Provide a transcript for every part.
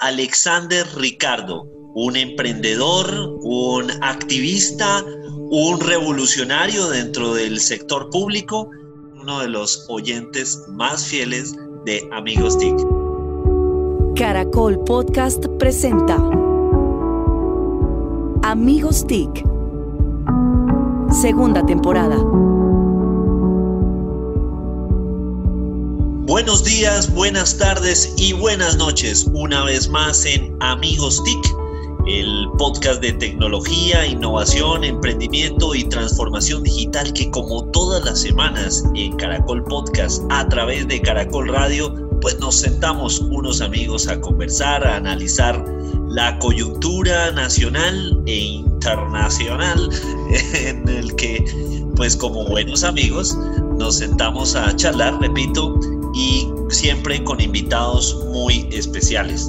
Alexander Ricardo, un emprendedor, un activista, un revolucionario dentro del sector público, uno de los oyentes más fieles de Amigos TIC. Caracol Podcast presenta Amigos TIC, segunda temporada. Buenos días, buenas tardes y buenas noches. Una vez más en Amigos TIC, el podcast de tecnología, innovación, emprendimiento y transformación digital que como todas las semanas en Caracol Podcast a través de Caracol Radio, pues nos sentamos unos amigos a conversar, a analizar la coyuntura nacional e internacional en el que pues como buenos amigos nos sentamos a charlar, repito, y siempre con invitados muy especiales.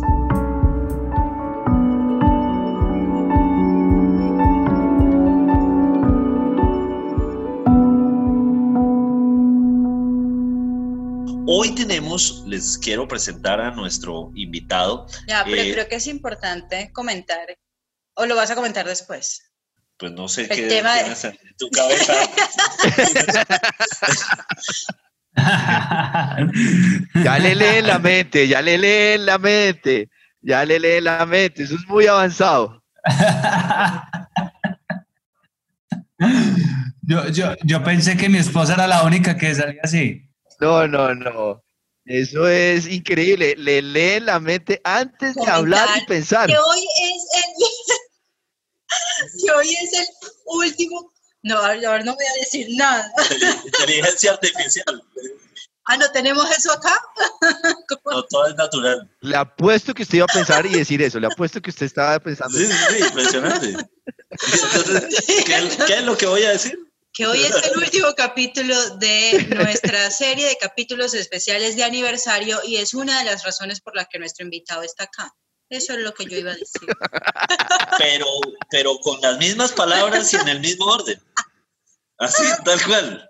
Hoy tenemos, les quiero presentar a nuestro invitado. Ya, pero eh, creo que es importante comentar, o lo vas a comentar después. Pues no sé qué tienes en tu cabeza. ya le leen la mente, ya le leen la mente, ya le leen la mente, eso es muy avanzado. yo, yo, yo pensé que mi esposa era la única que salía así. No, no, no. Eso es increíble. Le leen la mente antes de hablar y pensar. Que hoy es el, que hoy es el último no, ahora no voy a decir nada. Inteligencia artificial. Ah, ¿no tenemos eso acá? no, todo es natural. Le apuesto que usted iba a pensar y decir eso. Le apuesto que usted estaba pensando. Sí, sí, sí, impresionante. Entonces, ¿qué, es lo que voy a decir? Que hoy es el último capítulo de nuestra serie de capítulos especiales de aniversario y es una de las razones por las que nuestro invitado está acá. Eso es lo que yo iba a decir. Pero, pero con las mismas palabras y en el mismo orden. Así, tal cual.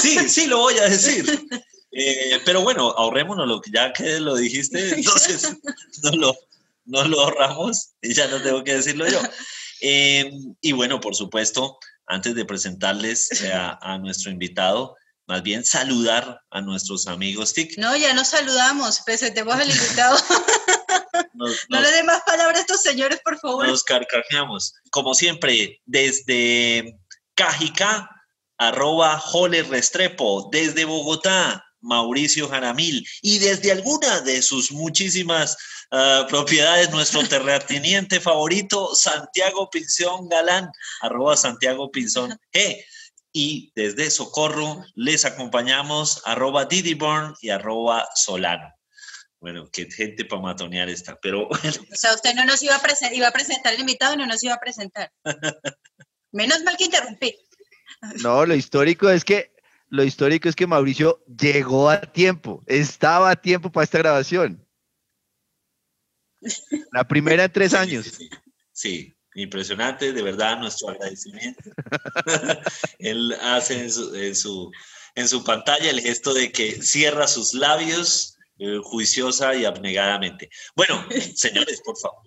Sí, sí, lo voy a decir. Eh, pero bueno, ahorrémonos lo que ya que lo dijiste, entonces no lo, no lo ahorramos y ya no tengo que decirlo yo. Eh, y bueno, por supuesto, antes de presentarles a, a, nuestro invitado, más bien saludar a nuestros amigos TIC. No, ya nos saludamos, presentemos al invitado. no le dé más palabras a estos señores, por favor. Nos carcajeamos. Como siempre, desde Cajica, arroba Jole Restrepo, desde Bogotá, Mauricio Jaramil, y desde alguna de sus muchísimas ah, propiedades, nuestro terrateniente favorito, Santiago Pinzón Galán, arroba Santiago Pinzón G. Y desde Socorro les acompañamos arroba Didiborn y arroba Solano. Bueno, qué gente para matonear está, pero bueno. O sea, usted no nos iba a, presentar, iba a presentar el invitado, no nos iba a presentar. Menos mal que interrumpí. No, lo histórico es que lo histórico es que Mauricio llegó a tiempo, estaba a tiempo para esta grabación. La primera en tres años. Sí, impresionante, de verdad, nuestro agradecimiento. Él hace en su, en su pantalla el gesto de que cierra sus labios eh, juiciosa y abnegadamente. Bueno, señores, por favor.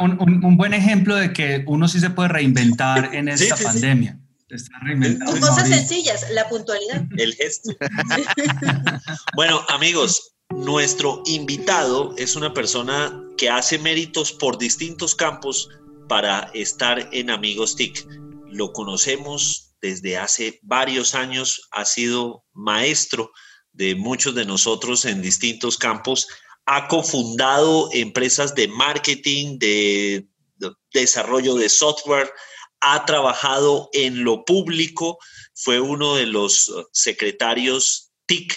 un, buen ejemplo de que uno sí se puede reinventar en esta pandemia. Son cosas sencillas, la puntualidad. El gesto. bueno, amigos, nuestro invitado es una persona que hace méritos por distintos campos para estar en Amigos TIC. Lo conocemos desde hace varios años, ha sido maestro de muchos de nosotros en distintos campos, ha cofundado empresas de marketing, de, desarrollo de software, ha trabajado en lo público, fue uno de los secretarios TIC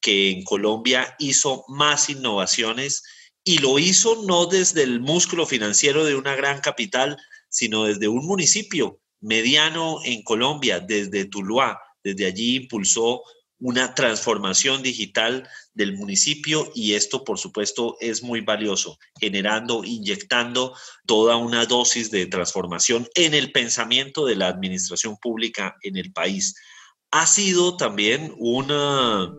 que en Colombia hizo más innovaciones y lo hizo no desde el músculo financiero de una gran capital, sino desde un municipio mediano en Colombia, desde Tuluá. Desde allí impulsó una transformación digital del municipio y esto por supuesto es muy valioso, generando, inyectando toda una dosis de transformación en el pensamiento de la administración pública en el país. Ha sido también una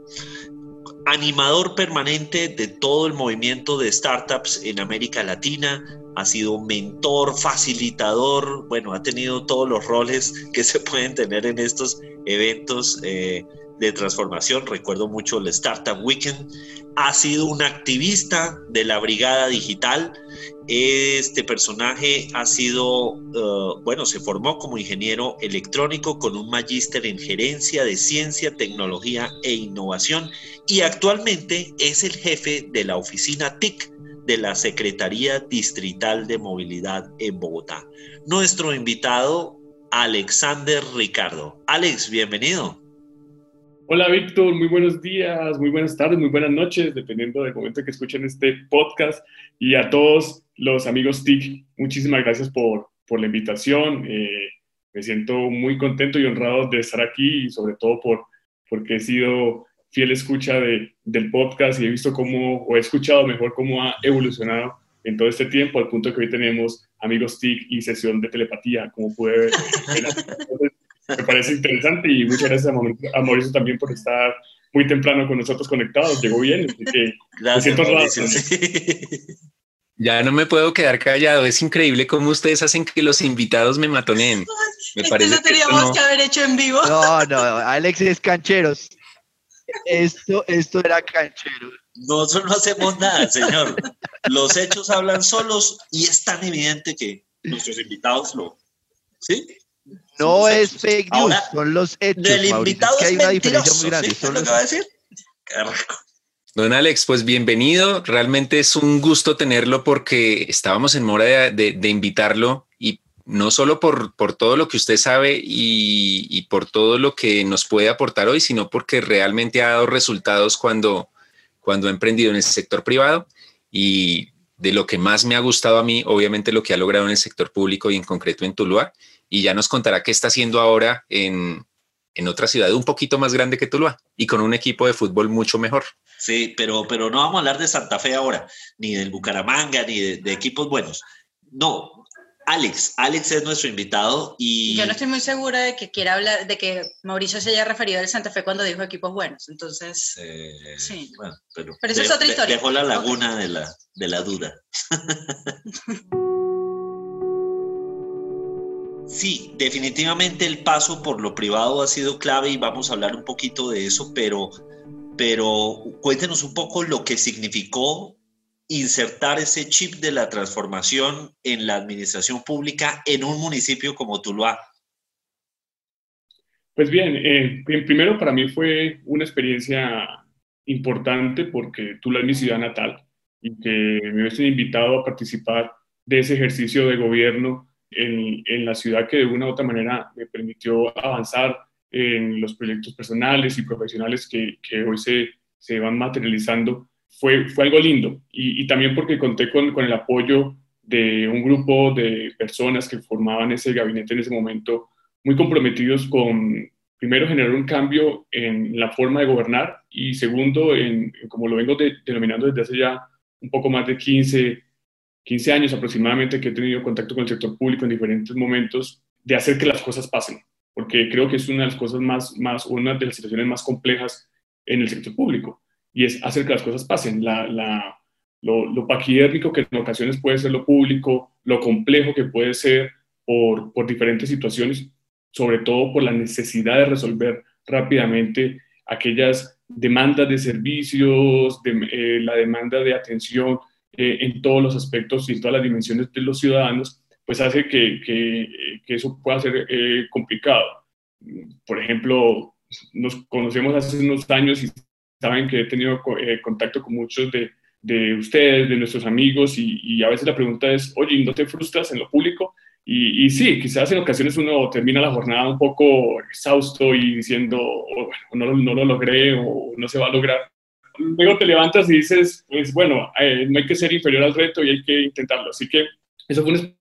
animador permanente de todo el movimiento de startups en América Latina, ha sido mentor, facilitador, bueno, ha tenido todos los roles que se pueden tener en estos eventos eh, de transformación. Recuerdo mucho el Startup Weekend. Ha sido un activista de la Brigada Digital. Este personaje ha sido, uh, bueno, se formó como ingeniero electrónico con un magíster en gerencia de ciencia, tecnología e innovación y actualmente es el jefe de la oficina TIC de la Secretaría Distrital de Movilidad en Bogotá. Nuestro invitado, Alexander Ricardo. Alex, bienvenido. Hola Víctor, muy buenos días, muy buenas tardes, muy buenas noches, dependiendo del momento que escuchen este podcast. Y a todos los amigos TIC, muchísimas gracias por, por la invitación. Eh, me siento muy contento y honrado de estar aquí y sobre todo por, porque he sido fiel escucha de, del podcast y he visto cómo, o he escuchado mejor cómo ha evolucionado en todo este tiempo, al punto que hoy tenemos amigos TIC y sesión de telepatía, como puede ver. me parece interesante y muchas gracias a Mauricio también por estar muy temprano con nosotros conectados. Llegó bien, así que gracias, Ya no me puedo quedar callado. Es increíble cómo ustedes hacen que los invitados me matoneen. Me parece lo teníamos que, haber hecho en vivo. No, no, Alex es cancheros. Esto, esto era canchero. Nosotros no hacemos nada, señor. Los hechos hablan solos y es tan evidente que nuestros invitados lo. ¿Sí? No es fake news, son los hechos. Del invitado es que hay una diferencia muy grande. ¿sí? lo que va a decir? Don Alex, pues bienvenido. Realmente es un gusto tenerlo porque estábamos en mora de, de, de invitarlo y no solo por, por, todo lo que usted sabe y, y, por todo lo que nos puede aportar hoy, sino porque realmente ha dado resultados cuando, cuando ha emprendido en el sector privado y de lo que más me ha gustado a mí, obviamente lo que ha logrado en el sector público y en concreto en Tuluá y ya nos contará qué está haciendo ahora en, en otra ciudad un poquito más grande que Tuluá y con un equipo de fútbol mucho mejor. Sí, pero, pero no vamos a hablar de Santa Fe ahora, ni del Bucaramanga, ni de, de equipos buenos. No, Alex, Alex es nuestro invitado y... Yo no estoy muy segura de que quiera hablar, de que Mauricio se haya referido al Santa Fe cuando dijo equipos buenos, entonces... Eh, sí. Bueno, pero, pero eso de, es otra historia. Dejó la laguna okay. de, la, de la duda. Sí, definitivamente el paso por lo privado ha sido clave y vamos a hablar un poquito de eso, pero, pero cuéntenos un poco lo que significó insertar ese chip de la transformación en la administración pública en un municipio como Tuluá. Pues bien, eh, primero para mí fue una experiencia importante porque Tuluá es mi ciudad natal y que me hubiesen invitado a participar de ese ejercicio de gobierno en, la ciudad que de una u otra manera me permitió avanzar en los proyectos personales y profesionales que, que hoy se, se, van materializando, fue, fue algo lindo. Y, también porque conté con, con, el apoyo de un grupo de personas que formaban ese gabinete en ese momento, muy comprometidos con, primero, generar un cambio en la forma de gobernar y segundo, en, como lo vengo de, denominando desde hace ya un poco más de 15 15 años aproximadamente que he tenido contacto con el sector público en diferentes momentos, de hacer que las cosas pasen, porque creo que es una de las cosas más, más una de las situaciones más complejas en el sector público, y es hacer que las cosas pasen. La, la, lo, lo paquidérmico que en ocasiones puede ser lo público, lo complejo que puede ser por, por diferentes situaciones, sobre todo por la necesidad de resolver rápidamente aquellas demandas de servicios, eh, la demanda de atención, eh, en todos los aspectos y en todas las dimensiones de los ciudadanos, pues hace que, que, que eso pueda ser eh, complicado. Por ejemplo, nos conocemos hace unos años y saben que he tenido eh, contacto con muchos de, de, ustedes, de nuestros amigos, y, y, a veces la pregunta es, oye, ¿no te frustras en lo público? Y, y, sí, quizás en ocasiones uno termina la jornada un poco exhausto y diciendo, oh, bueno, no, no lo logré o no se va a lograr, luego te levantas y dices, pues bueno, eh, no hay que ser inferior al reto y hay que intentarlo. Así que eso fue una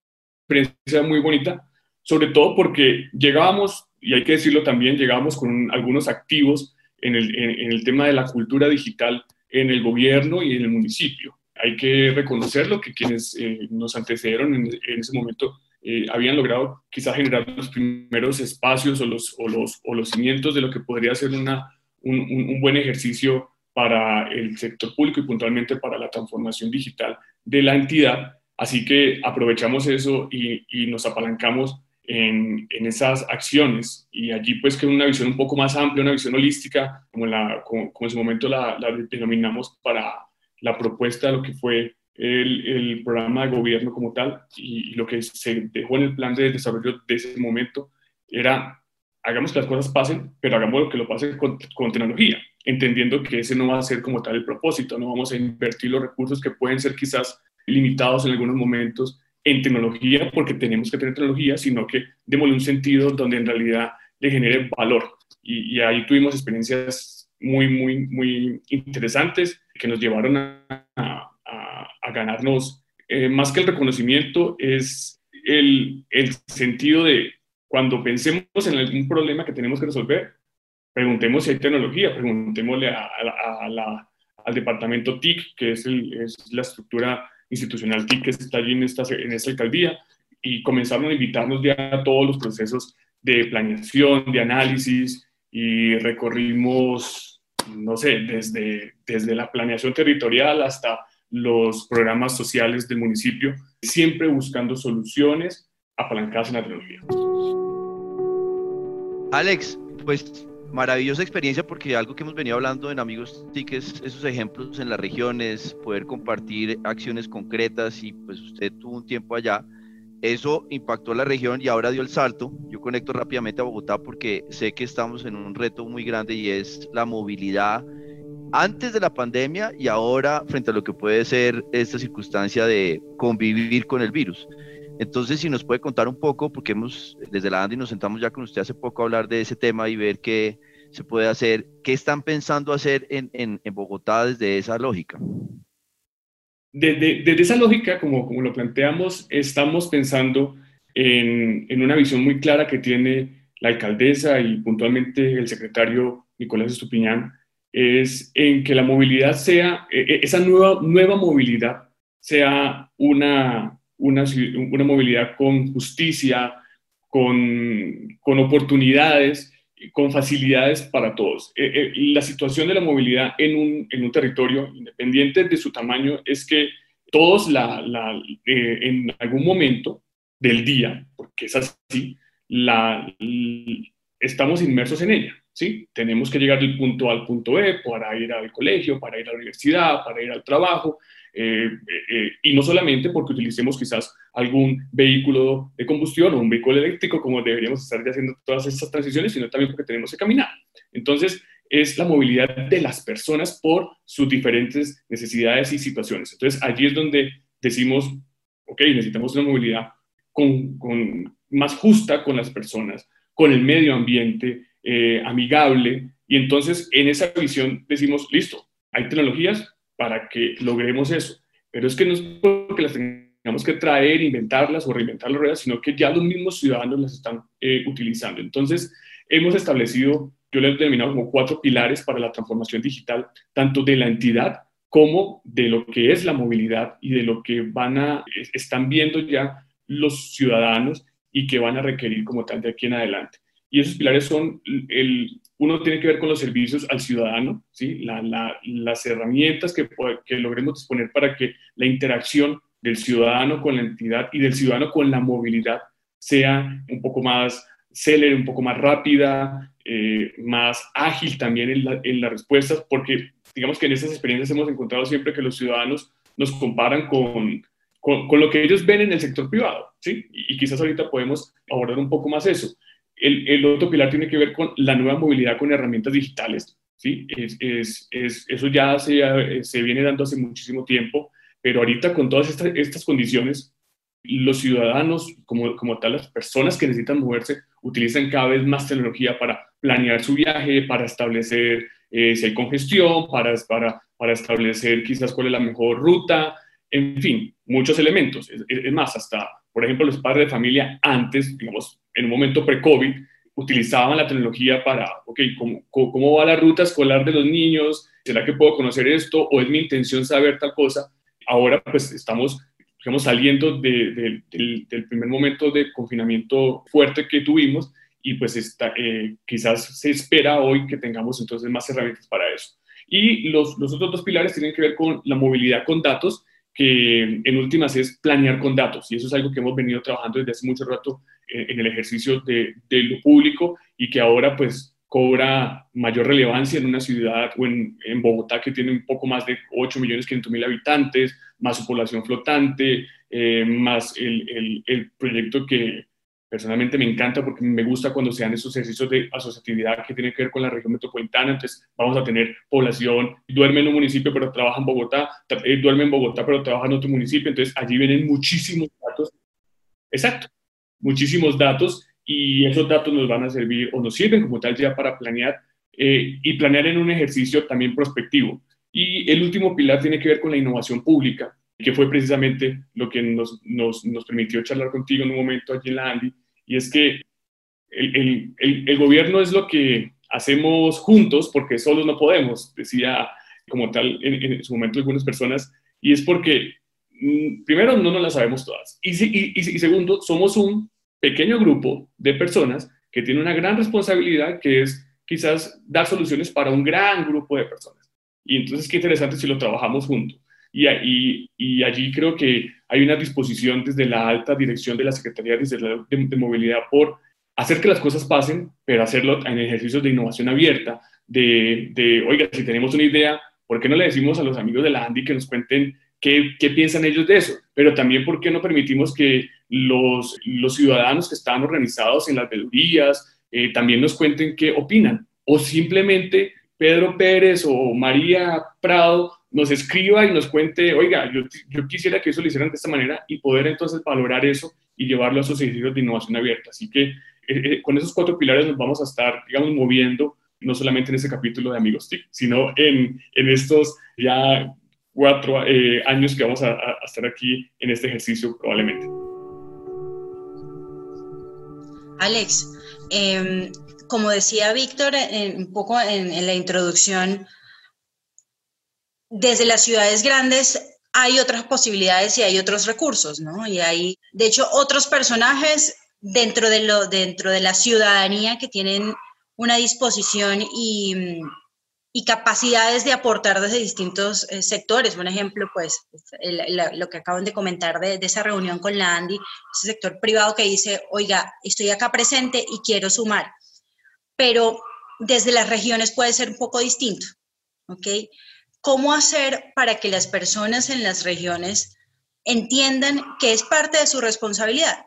experiencia muy bonita, sobre todo porque llegábamos, y hay que decirlo también, llegábamos con algunos activos en el, en, en el tema de la cultura digital en el gobierno y en el municipio. Hay que reconocerlo, que quienes eh, nos antecedieron en, en ese momento eh, habían logrado quizás generar los primeros espacios o los, o los, o los cimientos de lo que podría ser una, un, un, un buen ejercicio para el sector público y puntualmente para la transformación digital de la entidad. Así que aprovechamos eso y, y nos apalancamos en, en, esas acciones y allí pues que una visión un poco más amplia, una visión holística, como, la, como, como en su momento la, la, denominamos para la propuesta de lo que fue el, el programa de gobierno como tal y, y, lo que se dejó en el plan de desarrollo de ese momento era hagamos que las cosas pasen, pero hagamos lo que lo pase con, tecnología, entendiendo que ese no va a ser como tal el propósito, no vamos a invertir los recursos que pueden ser quizás limitados en algunos momentos en tecnología porque tenemos que tener tecnología, sino que démosle un sentido donde en realidad le genere valor. Y, ahí tuvimos experiencias muy, muy, muy interesantes que nos llevaron a, ganarnos, eh, más que el reconocimiento, es el sentido de cuando pensemos en algún problema que tenemos que resolver, preguntemos si hay tecnología, preguntémosle a, a, a la, al departamento TIC, que es, el, es la estructura institucional TIC que está allí en esta, en esta alcaldía y comenzaron a invitarnos ya a todos los procesos de planeación, de análisis y recorrimos, no sé, desde, desde la planeación territorial hasta los programas sociales del municipio, siempre buscando soluciones apalancadas en la tecnología. Alex, pues maravillosa experiencia porque algo que hemos venido hablando en Amigos TIC es esos ejemplos en las regiones, poder compartir acciones concretas y pues usted tuvo un tiempo allá. Eso impactó a la región y ahora dio el salto. Yo conecto rápidamente a Bogotá porque sé que estamos en un reto muy grande y es la movilidad antes de la pandemia y ahora frente a lo que puede ser esta circunstancia de convivir con el virus. Entonces, si nos puede contar un poco, porque hemos, desde la Andy nos sentamos ya con usted hace poco a hablar de ese tema y ver qué se puede hacer, qué están pensando hacer en, en, en Bogotá desde esa lógica. Desde, desde, esa lógica, como, como lo planteamos, estamos pensando en, en una visión muy clara que tiene la alcaldesa y puntualmente el secretario Nicolás Estupiñán, es en que la movilidad sea, esa nueva, nueva movilidad sea una, una, una movilidad con justicia, con, con, oportunidades, con facilidades para todos. Eh, eh, la situación de la movilidad en un, en un, territorio, independiente de su tamaño, es que todos la, la, eh, en algún momento del día, porque es así, la, estamos inmersos en ella. ¿sí? Tenemos que llegar del punto A al punto B para ir al colegio, para ir a la universidad, para ir al trabajo, eh, eh, y no solamente porque utilicemos quizás algún vehículo de combustión o un vehículo eléctrico, como deberíamos estar ya haciendo todas estas transiciones, sino también porque tenemos que caminar. Entonces, es la movilidad de las personas por sus diferentes necesidades y situaciones. Entonces, allí es donde decimos, ok, necesitamos una movilidad con, con más justa con las personas, con el medio ambiente, eh, amigable, y entonces en esa visión decimos, listo, hay tecnologías, para que logremos eso. Pero es que no es porque las tengamos que traer, inventarlas o reinventar las ruedas, sino que ya los mismos ciudadanos las están eh, utilizando. Entonces, hemos establecido, yo le he denominado como cuatro pilares para la transformación digital, tanto de la entidad como de lo que es la movilidad y de lo que van a, están viendo ya los ciudadanos y que van a requerir como tal de aquí en adelante. Y esos pilares son el, uno tiene que ver con los servicios al ciudadano, ¿sí? La, la, las herramientas que, que logremos disponer para que la interacción del ciudadano con la entidad y del ciudadano con la movilidad sea un poco más célere, un poco más rápida, eh, más ágil también en, la, en, las respuestas, porque digamos que en estas experiencias hemos encontrado siempre que los ciudadanos nos comparan con, con, con lo que ellos ven en el sector privado, ¿sí? Y, y quizás ahorita podemos abordar un poco más eso. El, el, otro pilar tiene que ver con la nueva movilidad con herramientas digitales. ¿sí? Es, es, es, eso ya se, viene dando hace muchísimo tiempo, pero ahorita con todas estas, condiciones, los ciudadanos, como, como tal, las personas que necesitan moverse, utilizan cada vez más tecnología para planear su viaje, para establecer eh, si hay congestión, para, para, para establecer quizás cuál es la mejor ruta, en fin, muchos elementos. Es más, hasta, por ejemplo, los padres de familia antes, digamos, en un momento pre-COVID, utilizaban la tecnología para, ok, ¿cómo, ¿cómo va la ruta escolar de los niños? ¿Será que puedo conocer esto? ¿O es mi intención saber tal cosa? Ahora pues estamos, digamos, saliendo de, de, del, del, primer momento de confinamiento fuerte que tuvimos y pues está, eh, quizás se espera hoy que tengamos entonces más herramientas para eso. Y los, los otros dos pilares tienen que ver con la movilidad con datos, que en últimas es planear con datos. Y eso es algo que hemos venido trabajando desde hace mucho rato en, en el ejercicio de, de, lo público y que ahora pues cobra mayor relevancia en una ciudad o en, en Bogotá que tiene un poco más de 8 millones 500 mil habitantes, más su población flotante, eh, más el, el, proyecto que personalmente me encanta porque me gusta cuando se dan esos ejercicios de asociatividad que tienen que ver con la región metropolitana. Entonces vamos a tener población, duerme en un municipio pero trabaja en Bogotá, eh, duerme en Bogotá pero trabaja en otro municipio. Entonces allí vienen muchísimos datos. Exacto, muchísimos datos y esos datos nos van a servir o nos sirven como tal ya para planear eh, y planear en un ejercicio también prospectivo. Y el último pilar tiene que ver con la innovación pública, que fue precisamente lo que nos, nos, nos permitió charlar contigo en un momento allí en la Andy, y es que el, el, el, gobierno es lo que hacemos juntos porque solos no podemos, decía como tal en, su momento algunas personas, y es porque mm, primero no nos las sabemos todas, y, y, y, y segundo, somos un pequeño grupo de personas que tiene una gran responsabilidad que es quizás dar soluciones para un gran grupo de personas. Y entonces qué interesante si lo trabajamos juntos. Y, allí creo que hay una disposición desde la alta dirección de la Secretaría de, Movilidad por hacer que las cosas pasen, pero hacerlo en ejercicios de innovación abierta, de, de, oiga, si tenemos una idea, ¿por qué no le decimos a los amigos de la Andy que nos cuenten qué, qué piensan ellos de eso? Pero también, ¿por qué no permitimos que los, ciudadanos que están organizados en las veedurías eh, también nos cuenten qué opinan? O simplemente Pedro Pérez o María Prado nos escriba y nos cuente, oiga, yo, yo, quisiera que eso lo hicieran de esta manera y poder entonces valorar eso y llevarlo a esos ejercicios de innovación abierta. Así que eh, eh, con esos cuatro pilares nos vamos a estar, digamos, moviendo, no solamente en ese capítulo de Amigos TIC, sino en, en estos ya cuatro eh, años que vamos a, estar aquí en este ejercicio probablemente. Alex, eh, como decía Víctor un poco en la introducción, desde las ciudades grandes hay otras posibilidades y hay otros recursos, ¿no? Y hay, de hecho, otros personajes dentro de, lo, dentro de la ciudadanía que tienen una disposición y, y capacidades de aportar desde distintos eh, sectores. Un ejemplo, pues, el, el, lo que acaban de comentar de, de, esa reunión con la Andy, ese sector privado que dice, oiga, estoy acá presente y quiero sumar. Pero desde las regiones puede ser un poco distinto, ¿ok? Cómo hacer para que las personas en las regiones entiendan que es parte de su responsabilidad,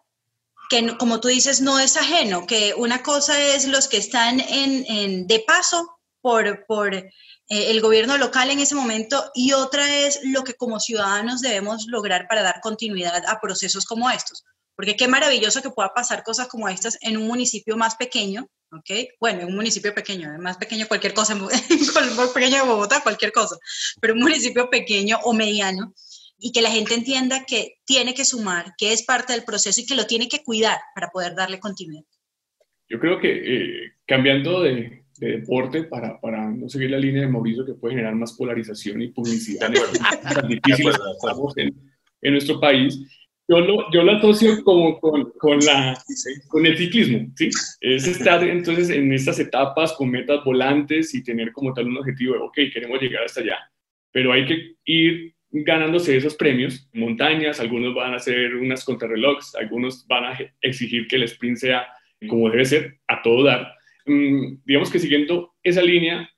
que como tú dices, no es ajeno, que una cosa es los que están en, de paso por, por eh, el gobierno local en ese momento y otra es lo que como ciudadanos debemos lograr para dar continuidad a procesos como estos. Porque qué maravilloso que pueda pasar cosas como estas en un municipio más pequeño, ¿ok? Bueno, en un municipio pequeño, más pequeño cualquier cosa, más pequeño de Bogotá, cualquier cosa, pero un municipio pequeño o mediano, y que la gente entienda que tiene que sumar, que es parte del proceso y que lo tiene que cuidar para poder darle continuidad. Yo creo que eh, cambiando de, de deporte para, para, no seguir la línea de Mauricio que puede generar más polarización y publicidad tan difíciles en, en nuestro país, yo lo, yo lo asocio como con, con, la, con el ciclismo, ¿sí? Es estar entonces en estas etapas con metas volantes y tener como tal un objetivo de, ok, queremos llegar hasta allá, pero hay que ir ganándose esos premios, montañas, algunos van a hacer unas contrarrelojes, algunos van a exigir que el sprint sea como debe ser, a todo dar. Mm, digamos que siguiendo esa línea,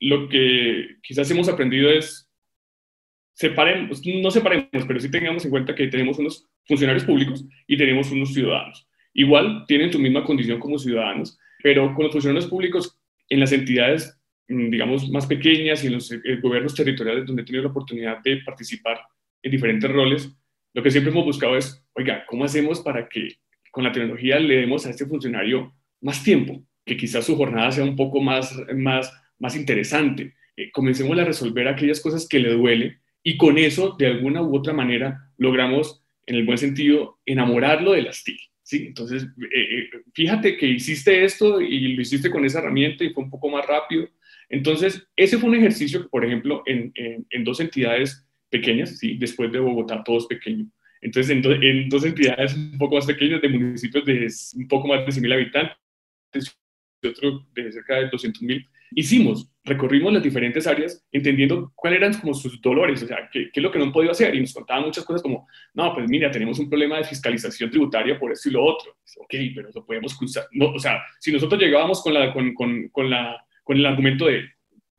lo que quizás hemos aprendido es separemos, no separemos, pero sí tengamos en cuenta que tenemos unos funcionarios públicos y tenemos unos ciudadanos. Igual tienen tu misma condición como ciudadanos, pero con los funcionarios públicos en las entidades, mm, digamos, más pequeñas y en los eh, gobiernos territoriales donde he tenido la oportunidad de participar en diferentes roles, lo que siempre hemos buscado es, oiga, ¿cómo hacemos para que con la tecnología le demos a este funcionario más tiempo, que quizás su jornada sea un poco más, más, más interesante? Eh, comencemos a resolver aquellas cosas que le duelen y con eso, de alguna u otra manera, logramos, en el buen sentido, enamorarlo de las TIC. ¿sí? Entonces, eh, eh, fíjate que hiciste esto y lo hiciste con esa herramienta y fue un poco más rápido. Entonces, ese fue un ejercicio por ejemplo, en, en, dos entidades pequeñas, ¿sí? después de Bogotá, todos pequeños. Entonces, en, do, en, dos entidades un poco más pequeñas, de municipios de un poco más de 100.000 habitantes, y otro de cerca de 200.000, hicimos, recorrimos las diferentes áreas entendiendo cuáles eran como sus dolores, o sea, qué, qué, es lo que no han podido hacer y nos contaban muchas cosas como, no, pues mira, tenemos un problema de fiscalización tributaria por esto y lo otro. Ok, pero lo podemos cruzar. No, o sea, si nosotros llegábamos con, la, con, con, con, la, con el argumento de,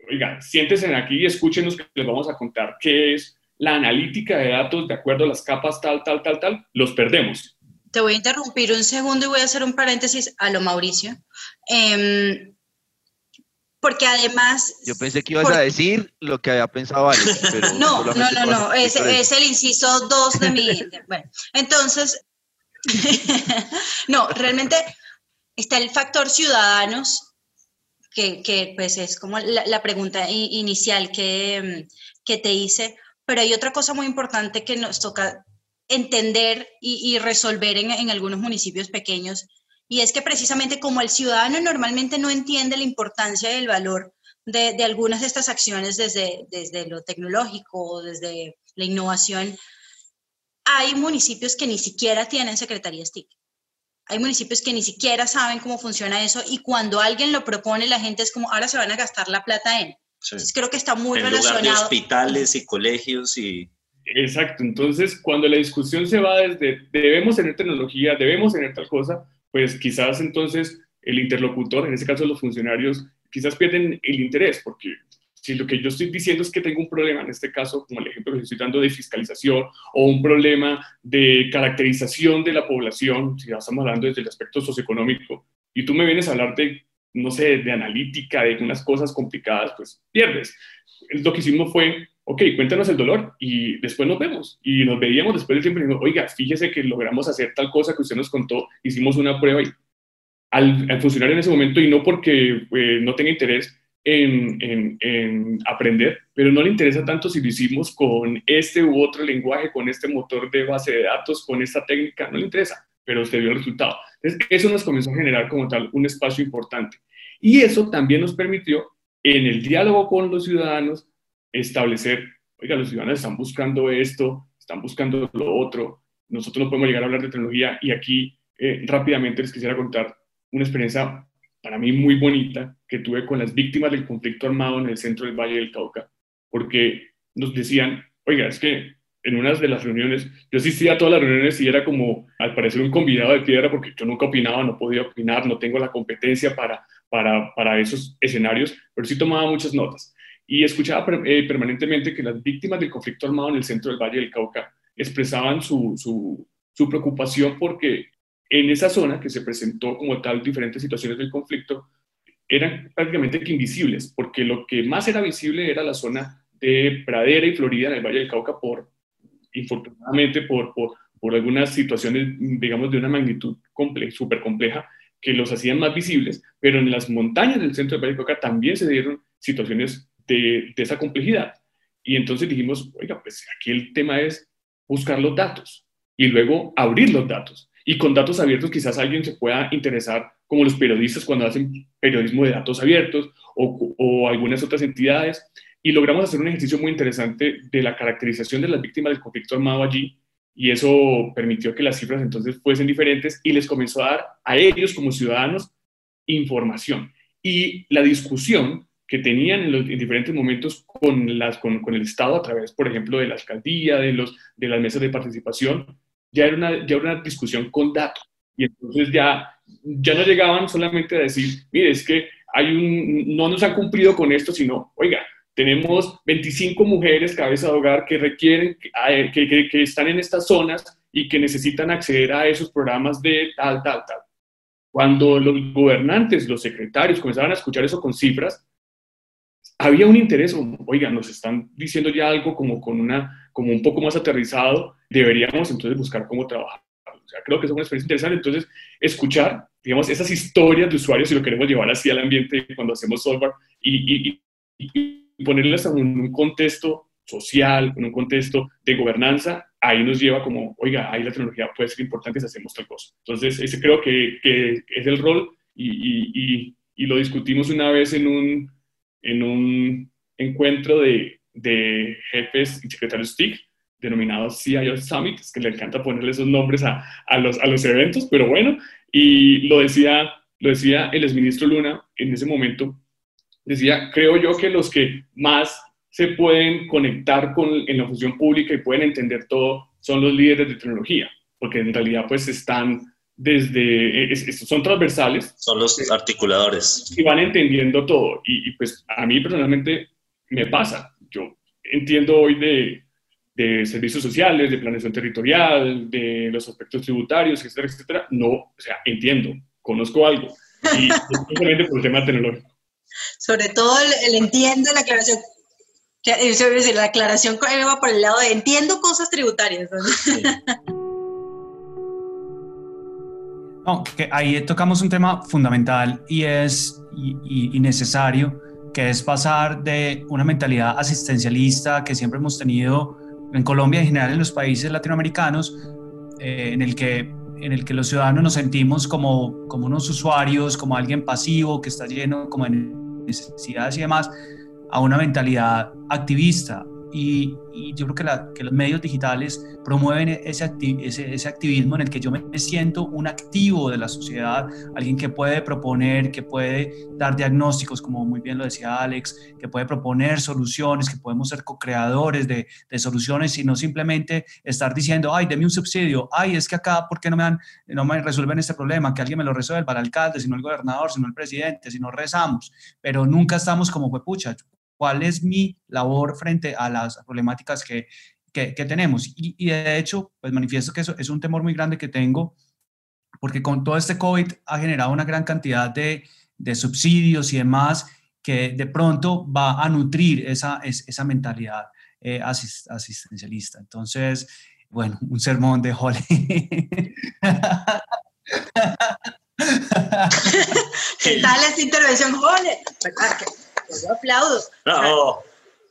oiga, siéntense aquí y escúchenos que les vamos a contar qué es la analítica de datos de acuerdo a las capas tal, tal, tal, tal, los perdemos. Te voy a interrumpir un segundo y voy a hacer un paréntesis a lo Mauricio. Eh, porque además... Yo pensé que ibas a decir lo que había pensado Alex, pero no, no, no, no, es, es, el inciso 2 de mi... bueno, entonces, no, realmente está el factor ciudadanos, que, que pues es como la, la pregunta inicial que, que te hice, pero hay otra cosa muy importante que nos toca entender y, y resolver en, en algunos municipios pequeños, y es que precisamente como el ciudadano normalmente no entiende la importancia y el valor de, de, algunas de estas acciones desde, desde lo tecnológico, desde la innovación, hay municipios que ni siquiera tienen secretarías TIC. Hay municipios que ni siquiera saben cómo funciona eso y cuando alguien lo propone, la gente es como, ahora se van a gastar la plata en. Sí. Entonces creo que está muy en relacionado. Lugar de hospitales y colegios y... Exacto, entonces cuando la discusión se va desde debemos tener tecnología, debemos tener tal cosa, pues quizás entonces el interlocutor, en este caso los funcionarios, quizás pierden el interés, porque si lo que yo estoy diciendo es que tengo un problema, en este caso, como el ejemplo que estoy dando de fiscalización, o un problema de caracterización de la población, si ya estamos hablando desde el aspecto socioeconómico, y tú me vienes a hablar de, no sé, de analítica, de unas cosas complicadas, pues pierdes. Lo que hicimos fue, ok, cuéntanos el dolor y después nos vemos. Y nos veíamos después del tiempo y dijimos, oiga, fíjese que logramos hacer tal cosa que usted nos contó, hicimos una prueba y al, al funcionario en ese momento, y no porque eh, no tenga interés en, en, en, aprender, pero no le interesa tanto si lo hicimos con este u otro lenguaje, con este motor de base de datos, con esta técnica, no le interesa, pero usted vio el resultado. Entonces, eso nos comenzó a generar como tal un espacio importante. Y eso también nos permitió, en el diálogo con los ciudadanos, establecer, oiga, los ciudadanos están buscando esto, están buscando lo otro, nosotros no podemos llegar a hablar de tecnología y aquí eh, rápidamente les quisiera contar una experiencia para mí muy bonita que tuve con las víctimas del conflicto armado en el centro del Valle del Cauca, porque nos decían, oiga, es que en unas de las reuniones, yo asistía a todas las reuniones y era como, al parecer, un convidado de piedra porque yo nunca opinaba, no podía opinar, no tengo la competencia para, para, para esos escenarios, pero sí tomaba muchas notas y escuchaba eh, permanentemente que las víctimas del conflicto armado en el centro del Valle del Cauca expresaban su, su, su, preocupación porque en esa zona que se presentó como tal diferentes situaciones del conflicto eran prácticamente que invisibles, porque lo que más era visible era la zona de Pradera y Florida en el Valle del Cauca por, infortunadamente, por, por, por algunas situaciones, digamos, de una magnitud súper compleja que los hacían más visibles, pero en las montañas del centro del Valle del Cauca también se dieron situaciones de, esa complejidad. Y entonces dijimos, oiga, pues aquí el tema es buscar los datos y luego abrir los datos. Y con datos abiertos quizás alguien se pueda interesar, como los periodistas cuando hacen periodismo de datos abiertos o, o algunas otras entidades. Y logramos hacer un ejercicio muy interesante de la caracterización de las víctimas del conflicto armado allí. Y eso permitió que las cifras entonces fuesen diferentes y les comenzó a dar a ellos como ciudadanos información. Y la discusión que tenían en, los, en diferentes momentos con, las, con, con, el Estado a través, por ejemplo, de la alcaldía, de, los, de las mesas de participación, ya era, una, ya era una discusión con datos. Y entonces ya, ya no llegaban solamente a decir, mire, es que hay un, no nos han cumplido con esto, sino, oiga, tenemos 25 mujeres cabeza de hogar que requieren, que, que, que están en estas zonas y que necesitan acceder a esos programas de tal, tal, tal. Cuando los gobernantes, los secretarios comenzaban a escuchar eso con cifras, había un interés, oiga, nos están diciendo ya algo como con una, como un poco más aterrizado, deberíamos entonces buscar cómo trabajar. O sea, creo que es una experiencia interesante. Entonces, escuchar, digamos, esas historias de usuarios, si lo queremos llevar así al ambiente cuando hacemos software, y, y, y ponerlas en un contexto social, en un contexto de gobernanza, ahí nos lleva como, oiga, ahí la tecnología puede ser importante si hacemos tal cosa. Entonces, ese creo que, que es el rol y, y lo discutimos una vez en un, en un encuentro de, de jefes y secretarios TIC, denominado CIO Summit, es que le encanta ponerle esos nombres a, a, los, a los eventos, pero bueno, y lo decía, lo decía el exministro Luna en ese momento, decía, creo yo que los que más se pueden conectar con, en la función pública y pueden entender todo son los líderes de tecnología, porque en realidad pues están desde, son transversales. Son los articuladores. Y van entendiendo todo. Y, pues a mí personalmente me pasa. Yo entiendo hoy de, de, servicios sociales, de planeación territorial, de los aspectos tributarios, etcétera, etcétera. No, o sea, entiendo, conozco algo. Y simplemente por el tema tecnológico. Sobre todo el, entiendo la aclaración. La aclaración va por el lado de entiendo cosas tributarias. No, que ahí tocamos un tema fundamental y es y, necesario, que es pasar de una mentalidad asistencialista que siempre hemos tenido en Colombia y en general en los países latinoamericanos, eh, en, el que, en el que los ciudadanos nos sentimos como, como unos usuarios, como alguien pasivo que está lleno como de necesidades y demás, a una mentalidad activista, y, yo creo que, que, los medios digitales promueven ese, ese, ese, activismo en el que yo me siento un activo de la sociedad, alguien que puede proponer, que puede dar diagnósticos, como muy bien lo decía Alex, que puede proponer soluciones, que podemos ser co-creadores de, de, soluciones y no simplemente estar diciendo, ay, deme un subsidio, ay, es que acá, ¿por qué no me, dan, no me resuelven este problema? Que alguien me lo resuelva, el alcalde, sino el gobernador, sino el presidente, si no rezamos, pero nunca estamos como, pues, pucha, cuál es mi labor frente a las problemáticas que, que, tenemos. Y, y, de hecho, pues manifiesto que eso es un temor muy grande que tengo, porque con todo este COVID ha generado una gran cantidad de, de subsidios y demás que de pronto va a nutrir esa, esa mentalidad eh, asistencialista. Entonces, bueno, un sermón de Holly. ¿Qué tal esta intervención, Holly? Yo aplaudo.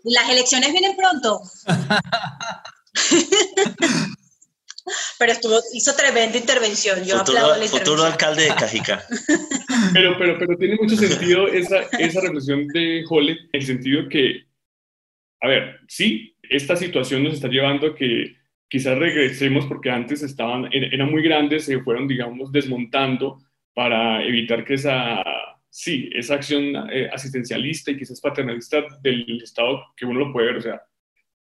Las elecciones vienen pronto. pero estuvo, hizo tremenda intervención. Yo futuro, aplaudo la Futuro alcalde de Cajica. pero, pero, pero tiene mucho sentido esa, esa reflexión de Jole, en el sentido que, a ver, sí, esta situación nos está llevando a que quizás regresemos porque antes estaban, eran muy grandes, se fueron, digamos, desmontando para evitar que esa sí, esa acción eh, asistencialista y quizás paternalista del Estado que uno lo puede ver. O sea,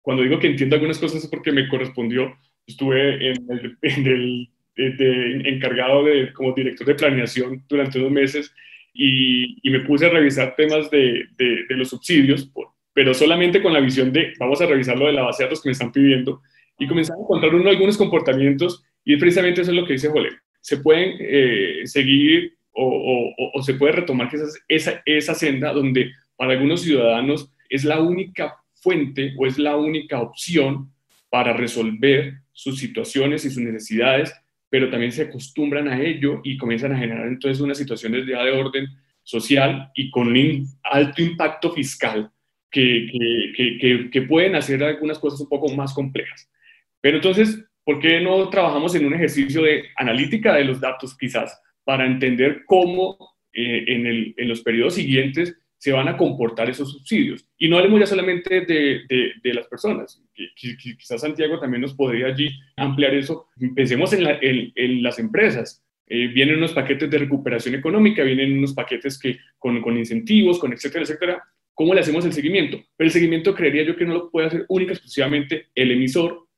cuando digo que entiendo algunas cosas es porque me correspondió. Estuve en el, encargado de, como director de planeación durante unos meses y, me puse a revisar temas de, los subsidios, pero solamente con la visión de vamos a revisar lo de la base de datos que me están pidiendo y comencé a encontrar uno, algunos comportamientos y precisamente eso es lo que dice Jole. Se pueden eh, seguir o, se puede retomar esa, esa, esa senda donde para algunos ciudadanos es la única fuente o es la única opción para resolver sus situaciones y sus necesidades, pero también se acostumbran a ello y comienzan a generar entonces unas situaciones de orden social y con alto impacto fiscal que, que, pueden hacer algunas cosas un poco más complejas. Pero entonces, ¿por qué no trabajamos en un ejercicio de analítica de los datos quizás? Para entender cómo eh, en, los periodos siguientes se van a comportar esos subsidios. Y no hablemos ya solamente de, las personas, quizás Santiago también nos podría allí ampliar eso. Pensemos en, las empresas. Eh, vienen unos paquetes de recuperación económica, vienen unos paquetes que, con, con incentivos, con etcétera, etcétera. ¿Cómo le hacemos el seguimiento? Pero el seguimiento creería yo que no lo puede hacer única exclusivamente el emisor,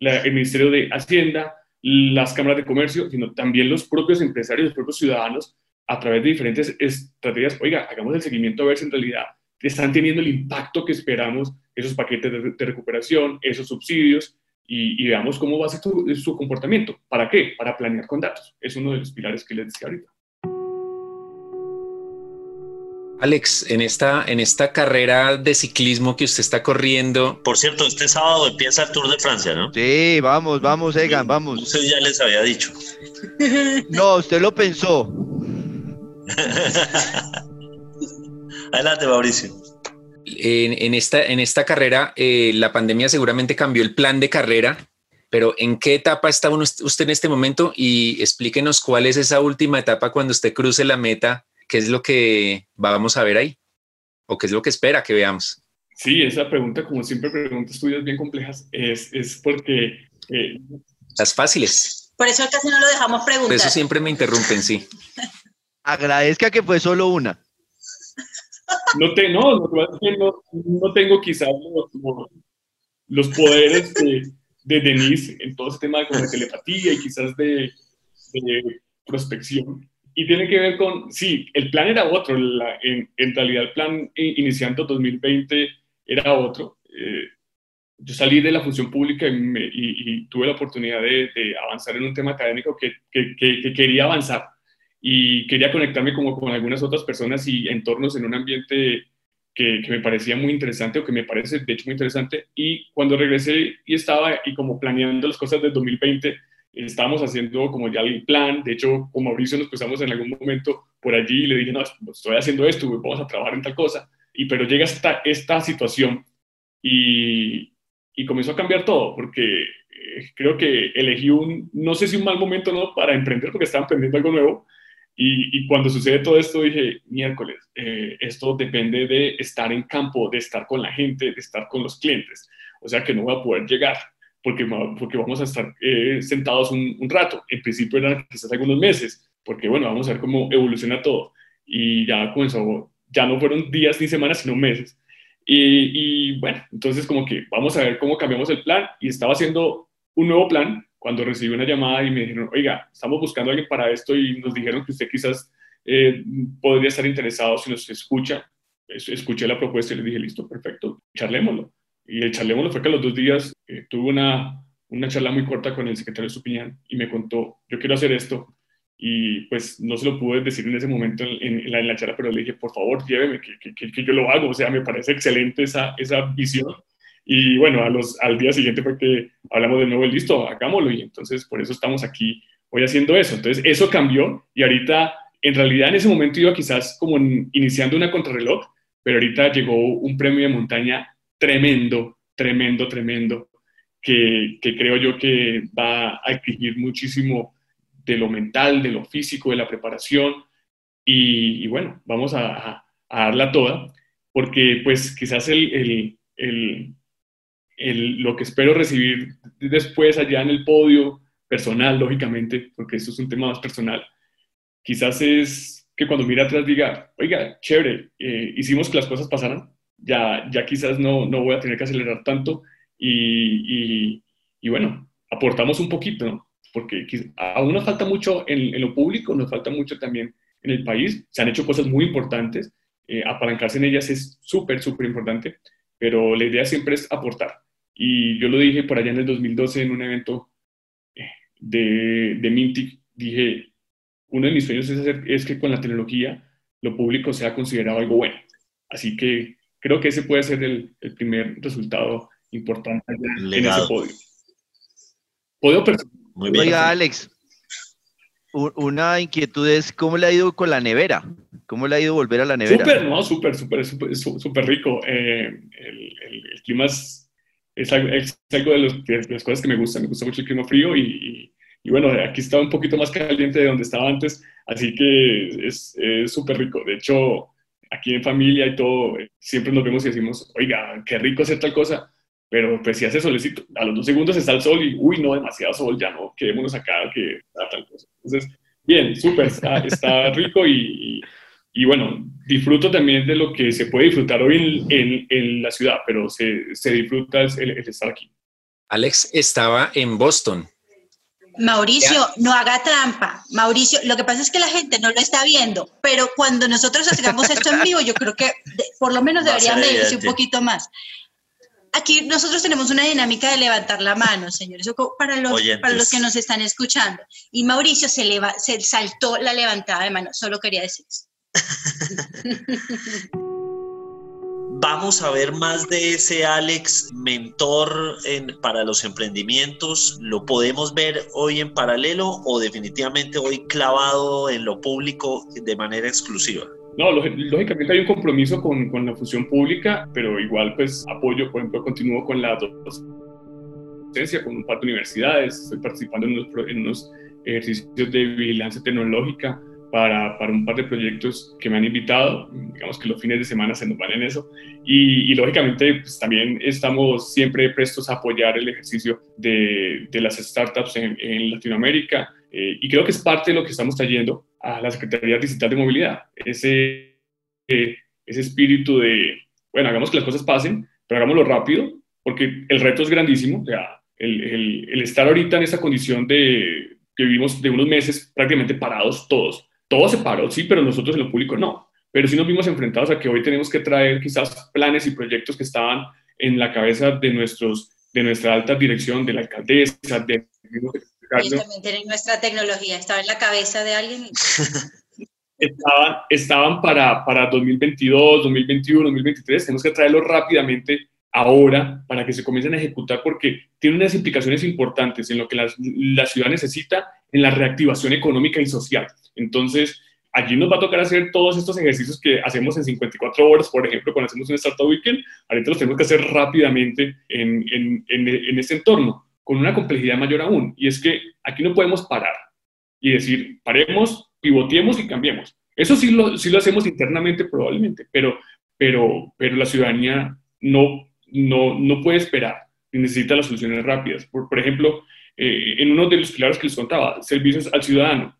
el Ministerio de Hacienda, las cámaras de comercio, sino también los propios empresarios, los propios ciudadanos, a través de diferentes estrategias, oiga, hagamos el seguimiento a ver si en realidad están teniendo el impacto que esperamos esos paquetes de, recuperación, esos subsidios, y, veamos cómo va a ser su, su, comportamiento. ¿Para qué? Para planear con datos. Es uno de los pilares que les decía ahorita. Alex, en esta, en esta carrera de ciclismo que usted está corriendo. Por cierto, este sábado empieza el Tour de Francia, ¿no? Sí, vamos, vamos, Egan, vamos. Usted ya les había dicho. No, usted lo pensó. Adelante, Mauricio. En, esta, en esta carrera, eh, la pandemia seguramente cambió el plan de carrera, pero ¿en qué etapa está usted en este momento? Y explíquenos cuál es esa última etapa cuando usted cruce la meta ¿qué es lo que vamos a ver ahí? ¿O qué es lo que espera que veamos? Sí, esa pregunta, como siempre preguntas tuyas bien complejas, es, es porque... Eh, Las fáciles. Por eso casi no lo dejamos preguntar. Por eso siempre me interrumpen, sí. Agradezca que fue solo una. no, te, no, no, tengo quizás los, poderes de, de, Denise en todo ese tema de, telepatía y quizás de, de, prospección. Y tiene que ver con, sí, el plan era otro, en, en, realidad el plan iniciando 2020 era otro. Eh, yo salí de la función pública y, tuve la oportunidad de, avanzar en un tema académico que, que, quería avanzar y quería conectarme como con algunas otras personas y entornos en un ambiente que, me parecía muy interesante o que me parece de hecho muy interesante. Y cuando regresé y estaba y como planeando las cosas del 2020, estábamos haciendo como ya el plan. De hecho, con Mauricio nos cruzamos en algún momento por allí y le dije, no, estoy haciendo esto, vamos a trabajar en tal cosa. Y pero llega esta, esta situación y, y comenzó a cambiar todo, porque eh, creo que elegí un, no sé si un mal momento no para emprender, porque estaba emprendiendo algo nuevo, y, y cuando sucede todo esto dije, miércoles, eh, esto depende de estar en campo, de estar con la gente, de estar con los clientes, o sea que no voy a poder llegar. Porque, porque vamos a estar eh, sentados un, un rato. En principio eran quizás algunos meses, porque bueno, vamos a ver cómo evoluciona todo. Y ya comenzó, ya no fueron días ni semanas, sino meses y, bueno, entonces como que vamos a ver cómo cambiamos el plan y estaba haciendo un nuevo plan cuando recibí una llamada y me dijeron, oiga, estamos buscando a alguien para esto y nos dijeron que usted quizás eh, podría estar interesado si nos escucha. Escuché la propuesta y le dije, listo, perfecto, charlémoslo. Y el charlémoslo fue que a los dos días eh, tuve una, una charla muy corta con el secretario Supiñán y me contó, yo quiero hacer esto, y pues no se lo pude decir en ese momento en, la, en la, charla, pero le dije, por favor, lléveme, que, que, que, yo lo hago, o sea, me parece excelente esa, esa visión. Y bueno, a los, al día siguiente fue que hablamos de nuevo, listo, hagámoslo, y entonces por eso estamos aquí hoy haciendo eso. Entonces, eso cambió y ahorita, en realidad en ese momento iba quizás como iniciando una contrarreloj, pero ahorita llegó un premio de montaña tremendo, tremendo, tremendo, que, creo yo que va a exigir muchísimo de lo mental, de lo físico, de la preparación. Y, bueno, vamos a, darla toda, porque pues quizás el, lo que espero recibir después allá en el podio, personal, lógicamente, porque esto es un tema más personal, quizás es que cuando mira atrás diga, oiga, chévere, eh, hicimos que las cosas pasaran, ya, ya quizás no, no voy a tener que acelerar tanto y, y, y bueno, aportamos un poquito, ¿no? porque aún nos falta mucho en, lo público, nos falta mucho también en el país. Se han hecho cosas muy importantes, eh, apalancarse en ellas es súper, súper importante, pero la idea siempre es aportar. Y yo lo dije por allá en el 2012 en un evento eh, de, de Mintic, dije, uno de mis sueños es, hacer, es que con la tecnología lo público sea considerado algo bueno. Así que creo que ese puede ser el, el primer resultado importante en ese podio. Podio personal Oiga, Alex, una inquietud es, ¿cómo le ha ido con la nevera? ¿Cómo le ha ido volver a la nevera? Súper, no, súper, súper, súper rico. Eh, el, clima es, es, algo, de, las cosas que me gustan. Me gusta mucho el clima frío y, y, bueno, aquí está un poquito más caliente de donde estaba antes, así que es súper rico. De hecho, aquí en familia y todo, siempre nos vemos y decimos, oiga, qué rico hacer tal cosa pero pues si hace solecito, a los dos segundos está el sol y, uy, no, demasiado sol, ya no, quedémonos acá, que tal cosa. Entonces, bien, súper, está, rico y, y, bueno, disfruto también de lo que se puede disfrutar hoy en, en, la ciudad, pero se, se disfruta el, estar aquí. Alex estaba en Boston. Mauricio, no haga trampa. Mauricio, lo que pasa es que la gente no lo está viendo, pero cuando nosotros hagamos esto en vivo, yo creo que por lo menos deberían medirse un poquito más aquí nosotros tenemos una dinámica de levantar la mano, señores, para los, para los que nos están escuchando. Y Mauricio se, se saltó la levantada de mano, solo quería decir eso. Vamos a ver más de ese Alex mentor para los emprendimientos. ¿Lo podemos ver hoy en paralelo o definitivamente hoy clavado en lo público de manera exclusiva? No, lógicamente hay un compromiso con, con, la función pública, pero igual pues apoyo, por ejemplo, continúo con la docencia, con un par de universidades, estoy participando en unos, en unos ejercicios de vigilancia tecnológica para, para, un par de proyectos que me han invitado, digamos que los fines de semana se nos van en eso, y, y lógicamente pues, también estamos siempre prestos a apoyar el ejercicio de, de las startups en, en Latinoamérica, eh, y creo que es parte de lo que estamos trayendo a la Secretaría Digital de Movilidad, ese, eh, ese espíritu de, bueno, hagamos que las cosas pasen, pero hagámoslo rápido, porque el reto es grandísimo. O sea, el, el, estar ahorita en esa condición de que vivimos de unos meses prácticamente parados todos. Todos se paró, sí, pero nosotros en lo público no. Pero sí nos vimos enfrentados a que hoy tenemos que traer quizás planes y proyectos que estaban en la cabeza de, nuestros, de nuestra alta dirección, de la alcaldesa, de... Ellos también tienen nuestra tecnología, estaba en la cabeza de alguien. estaban, estaban para, para 2022, 2021, 2023, tenemos que traerlo rápidamente ahora para que se comiencen a ejecutar porque tiene unas implicaciones importantes en lo que la, ciudad necesita en la reactivación económica y social. Entonces, allí nos va a tocar hacer todos estos ejercicios que hacemos en 54 horas, por ejemplo, cuando hacemos un Startup Weekend, ahorita los tenemos que hacer rápidamente en, en, en, en este entorno, con una complejidad mayor aún. Y es que aquí no podemos parar y decir, paremos, pivoteemos y cambiemos. Eso sí lo, sí lo hacemos internamente probablemente, pero, pero, pero la ciudadanía no no, no puede esperar y necesita las soluciones rápidas. Por, por ejemplo, eh, en uno de los pilares que les contaba, servicios al ciudadano.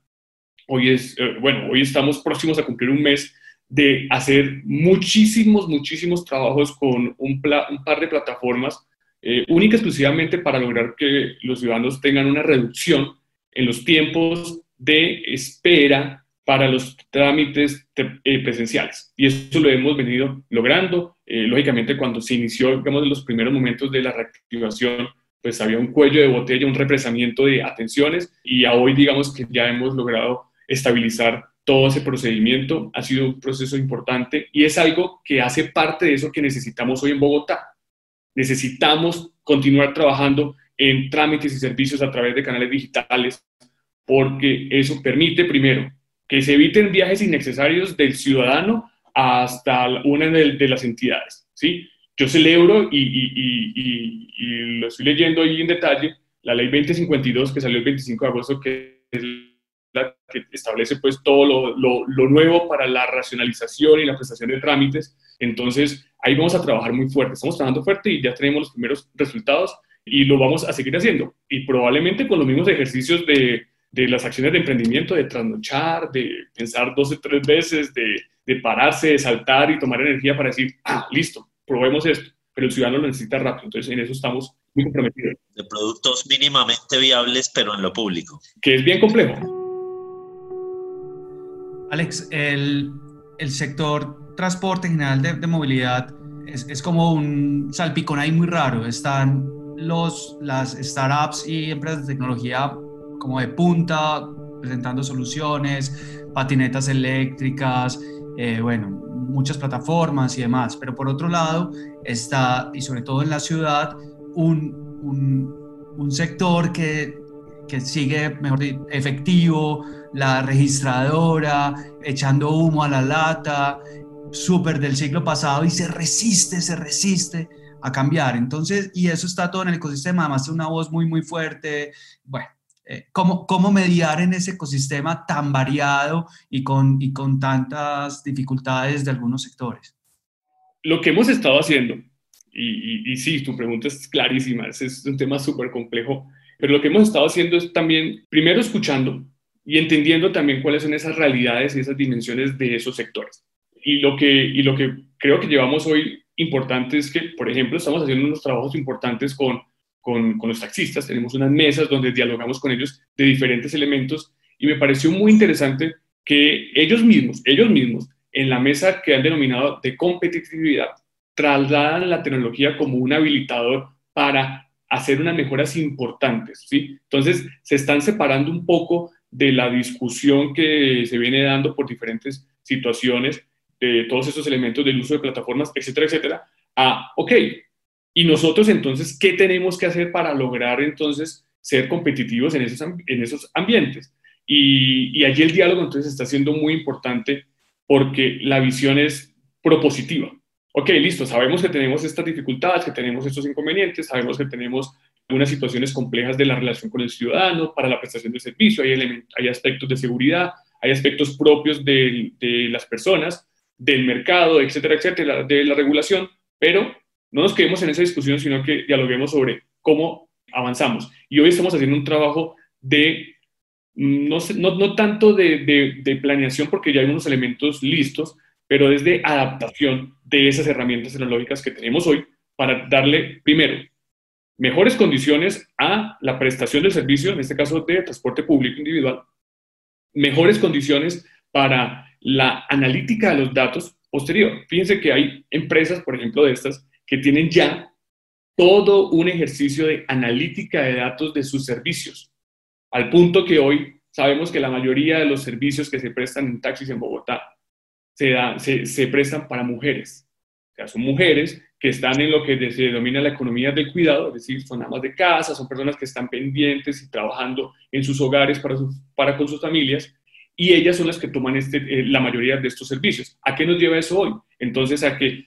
Hoy es, eh, bueno, hoy estamos próximos a cumplir un mes de hacer muchísimos, muchísimos trabajos con un, par de plataformas eh, única exclusivamente para lograr que los ciudadanos tengan una reducción en los tiempos de espera para los trámites eh, presenciales. Y eso lo hemos venido logrando. Eh, lógicamente, cuando se inició, digamos, en los primeros momentos de la reactivación, pues había un cuello de botella, un represamiento de atenciones y a hoy, digamos, que ya hemos logrado estabilizar todo ese procedimiento. Ha sido un proceso importante y es algo que hace parte de eso que necesitamos hoy en Bogotá. Necesitamos continuar trabajando en trámites y servicios a través de canales digitales porque eso permite, primero, que se eviten viajes innecesarios del ciudadano hasta una de, las entidades. ¿sí? Yo celebro y, lo estoy leyendo ahí en detalle, la ley 2052 que salió el 25 de agosto, que es la que establece pues todo lo, lo, nuevo para la racionalización y la prestación de trámites. Entonces, ahí vamos a trabajar muy fuerte. Estamos trabajando fuerte y ya tenemos los primeros resultados y lo vamos a seguir haciendo. Y probablemente con los mismos ejercicios de, de las acciones de emprendimiento, de trasnochar, de pensar dos o tres veces, de, de, pararse, de saltar y tomar energía para decir, ah, listo, probemos esto, pero el ciudadano lo necesita rápido, entonces en eso estamos muy comprometidos. De productos mínimamente viables, pero en lo público. Que es bien complejo. Alex, el, el sector transporte en general de, de movilidad es, es, como un salpicón ahí muy raro. Están los, las startups y empresas de tecnología como de punta, presentando soluciones, patinetas eléctricas, eh, bueno, muchas plataformas y demás. Pero por otro lado está, y sobre todo en la ciudad, un, un, sector que, que sigue, mejor dicho, efectivo, la registradora, echando humo a la lata, súper del siglo pasado y se resiste, se resiste a cambiar. Entonces, y eso está todo en el ecosistema, además de una voz muy, muy fuerte. Bueno, eh, ¿cómo, ¿cómo, mediar en ese ecosistema tan variado y con, y con tantas dificultades de algunos sectores? Lo que hemos estado haciendo, y, y, sí, tu pregunta es clarísima, es, un tema súper complejo, pero lo que hemos estado haciendo es también, primero escuchando y entendiendo también cuáles son esas realidades y esas dimensiones de esos sectores. Y lo que, y lo que creo que llevamos hoy importante es que, por ejemplo, estamos haciendo unos trabajos importantes con con, los taxistas, tenemos unas mesas donde dialogamos con ellos de diferentes elementos y me pareció muy interesante que ellos mismos, ellos mismos, en la mesa que han denominado de competitividad, trasladan la tecnología como un habilitador para hacer unas mejoras importantes, ¿sí? Entonces, se están separando un poco de la discusión que se viene dando por diferentes situaciones, de todos esos elementos del uso de plataformas, etcétera, etcétera, a, ok, y nosotros entonces, ¿qué tenemos que hacer para lograr entonces ser competitivos en esos, en esos ambientes? Y, y allí el diálogo entonces está siendo muy importante porque la visión es propositiva. Ok, listo, sabemos que tenemos estas dificultades, que tenemos estos inconvenientes, sabemos que tenemos unas situaciones complejas de la relación con el ciudadano para la prestación de servicio, hay, hay aspectos de seguridad, hay aspectos propios de, de las personas, del mercado, etcétera, etcétera, de la regulación, pero no nos quedemos en esa discusión, sino que dialoguemos sobre cómo avanzamos. Y hoy estamos haciendo un trabajo de, mm, no, no, no tanto de, de, planeación, porque ya hay unos elementos listos, pero desde adaptación de esas herramientas tecnológicas que tenemos hoy para darle, primero, mejores condiciones a la prestación del servicio, en este caso de transporte público individual, mejores condiciones para la analítica de los datos posterior. Fíjense que hay empresas, por ejemplo, de estas, que tienen ya todo un ejercicio de analítica de datos de sus servicios, al punto que hoy sabemos que la mayoría de los servicios que se prestan en taxis en Bogotá se, se, prestan para mujeres. O sea, son mujeres que están en lo que se denomina la economía del cuidado, es decir, son amas de casa, son personas que están pendientes y trabajando en sus hogares para, para con sus familias, y ellas son las que toman este, eh, la mayoría de estos servicios. ¿A qué nos lleva eso hoy? Entonces, a que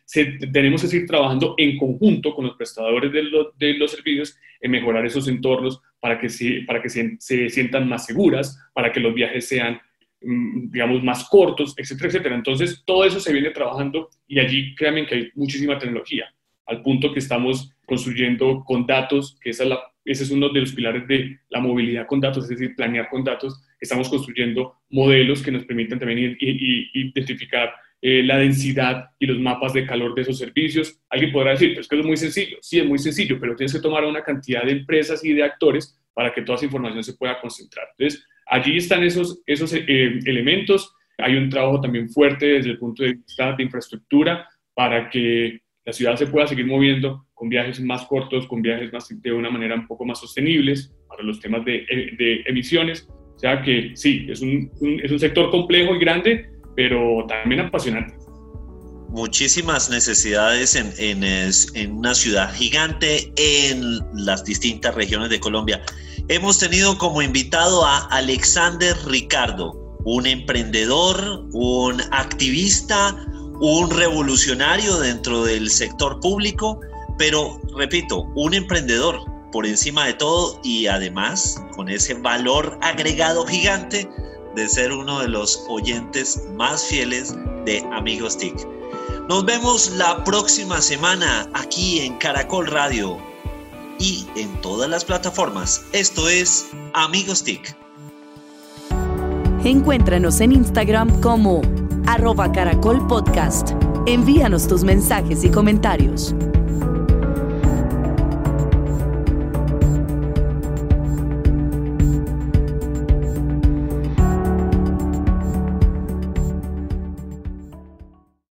tenemos que seguir trabajando en conjunto con los prestadores de, de los servicios en mejorar esos entornos para que, se, para que se, se, sientan más seguras, para que los viajes sean, mm, digamos, más cortos, etcétera, etcétera. Entonces, todo eso se viene trabajando y allí créanme que hay muchísima tecnología, al punto que estamos construyendo con datos, que esa es la, ese es uno de los pilares de la movilidad con datos, es decir, planear con datos, estamos construyendo modelos que nos permiten también identificar eh, la densidad y los mapas de calor de esos servicios. Alguien podrá decir, pero es que es muy sencillo. Sí, es muy sencillo, pero tienes que tomar una cantidad de empresas y de actores para que toda esa información se pueda concentrar. Entonces, allí están esos, esos eh, elementos. Hay un trabajo también fuerte desde el punto de vista de infraestructura para que la ciudad se pueda seguir moviendo con viajes más cortos, con viajes más, de una manera un poco más sostenibles para los temas de, de emisiones o sea que sí, es un, es un sector complejo y grande, pero también apasionante. Muchísimas necesidades en, en, en una ciudad gigante en las distintas regiones de Colombia. Hemos tenido como invitado a Alexander Ricardo, un emprendedor, un activista, un revolucionario dentro del sector público, pero repito, un emprendedor por encima de todo y además con ese valor agregado gigante de ser uno de los oyentes más fieles de Amigos TIC. Nos vemos la próxima semana aquí en Caracol Radio y en todas las plataformas. Esto es Amigos TIC. Encuéntranos en Instagram como arroba caracol podcast. Envíanos tus mensajes y comentarios.